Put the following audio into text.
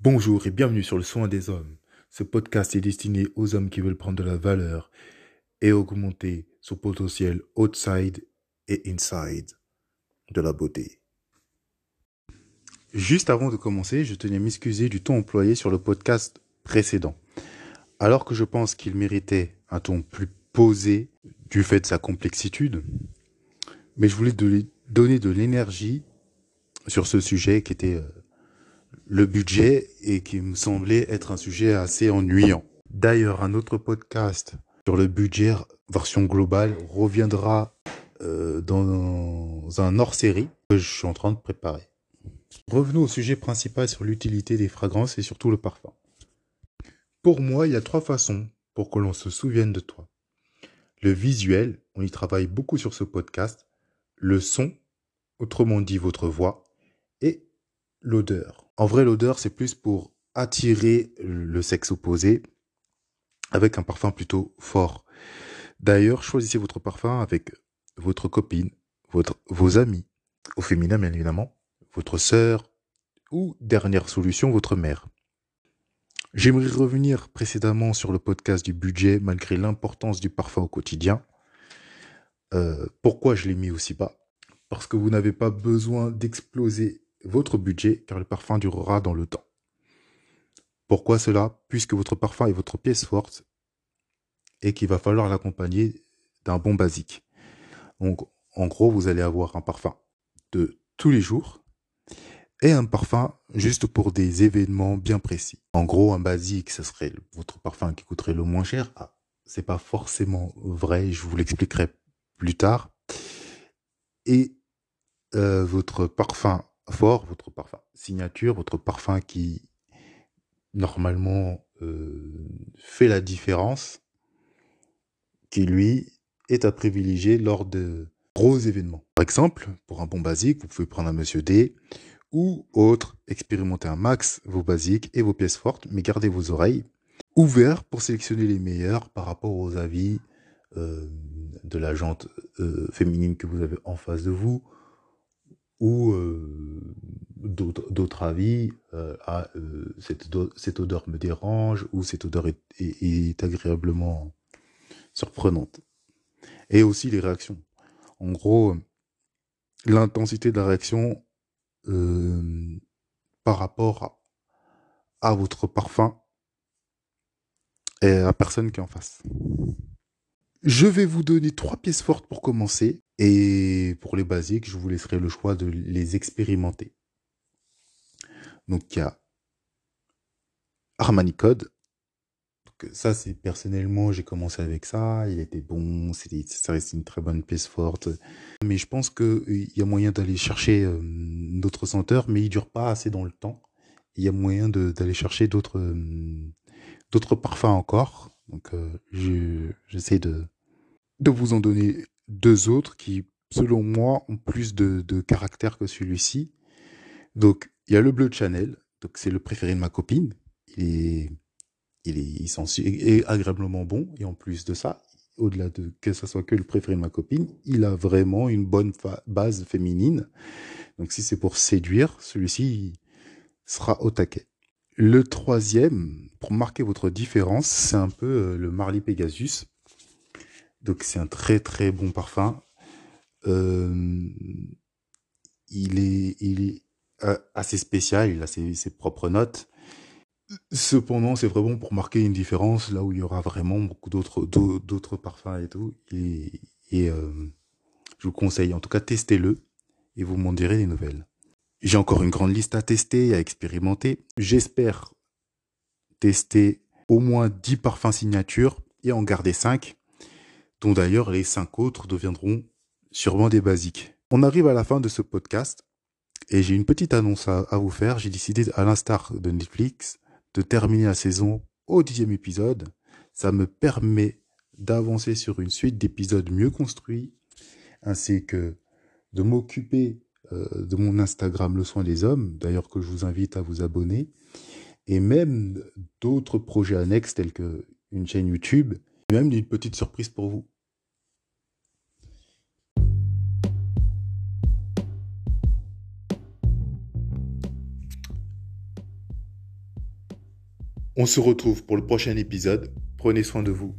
Bonjour et bienvenue sur le soin des hommes. Ce podcast est destiné aux hommes qui veulent prendre de la valeur et augmenter son potentiel outside et inside de la beauté. Juste avant de commencer, je tenais à m'excuser du ton employé sur le podcast précédent. Alors que je pense qu'il méritait un ton plus posé du fait de sa complexitude, mais je voulais donner de l'énergie sur ce sujet qui était euh, le budget et qui me semblait être un sujet assez ennuyant. D'ailleurs, un autre podcast sur le budget version globale reviendra euh, dans un hors-série que je suis en train de préparer. Revenons au sujet principal sur l'utilité des fragrances et surtout le parfum. Pour moi, il y a trois façons pour que l'on se souvienne de toi. Le visuel, on y travaille beaucoup sur ce podcast. Le son, autrement dit votre voix. L'odeur. En vrai, l'odeur, c'est plus pour attirer le sexe opposé avec un parfum plutôt fort. D'ailleurs, choisissez votre parfum avec votre copine, votre, vos amis, au féminin bien évidemment, votre sœur ou, dernière solution, votre mère. J'aimerais revenir précédemment sur le podcast du budget malgré l'importance du parfum au quotidien. Euh, pourquoi je l'ai mis aussi bas? Parce que vous n'avez pas besoin d'exploser votre budget car le parfum durera dans le temps. Pourquoi cela? Puisque votre parfum est votre pièce forte et qu'il va falloir l'accompagner d'un bon basique. Donc, en gros, vous allez avoir un parfum de tous les jours et un parfum juste pour des événements bien précis. En gros, un basique, ce serait votre parfum qui coûterait le moins cher. Ah, c'est pas forcément vrai, je vous l'expliquerai plus tard. Et euh, votre parfum fort, votre parfum signature, votre parfum qui normalement euh, fait la différence, qui lui est à privilégier lors de gros événements. Par exemple, pour un bon basique, vous pouvez prendre un Monsieur D ou autre, expérimenter un max vos basiques et vos pièces fortes, mais gardez vos oreilles ouvertes pour sélectionner les meilleurs par rapport aux avis euh, de la jante euh, féminine que vous avez en face de vous ou euh, d'autres avis euh, euh, cette, cette, odeur me dérange ou cette odeur est, est, agréablement surprenante. Et aussi les réactions. En gros, l'intensité de la réaction par rapport à, à, votre parfum et à personne qui est en face. Je vais vous donner trois pièces fortes pour commencer. Et pour les basiques, je vous laisserai le choix de les expérimenter. Donc il y a Armani Code. Donc, ça, c'est personnellement, j'ai commencé avec ça. Il était bon, ça reste une très bonne pièce forte. Mais je pense qu'il y a moyen d'aller chercher euh, d'autres senteurs, mais il dure pas assez dans le temps. Il y a moyen d'aller chercher d'autres euh, d'autres parfums encore. Donc, euh, j'essaie de, de vous en donner deux autres qui, selon moi, ont plus de, de caractère que celui-ci. Donc, il y a le bleu Chanel. Donc, c'est le préféré de ma copine. Il est, il est, il est agréablement bon. Et en plus de ça, au-delà de que ce soit que le préféré de ma copine, il a vraiment une bonne base féminine. Donc, si c'est pour séduire, celui-ci sera au taquet. Le troisième, pour marquer votre différence, c'est un peu euh, le Marley Pegasus. Donc c'est un très très bon parfum. Euh, il est, euh, assez spécial, il a ses, propres notes. Cependant, c'est vraiment pour marquer une différence là où il y aura vraiment beaucoup d'autres parfums et tout. Et, et je vous conseille, en tout cas, testez-le et vous m'en direz des nouvelles. J'ai encore une grande liste à tester, à expérimenter. J'espère tester au moins 10 parfums signature et en garder 5, dont d'ailleurs les 5 autres deviendront sûrement des basiques. On arrive à la fin de ce podcast et j'ai une petite annonce à, vous faire. J'ai décidé, à l'instar de Netflix, de terminer la saison au dixième épisode. Ça me permet d'avancer sur une suite d'épisodes mieux construits, ainsi que de m'occuper euh, de mon Instagram Le Soin des Hommes, d'ailleurs que je vous invite à vous abonner, et même d'autres projets annexes tels que une chaîne YouTube, même une petite surprise pour vous. On se retrouve pour le prochain épisode. Prenez soin de vous.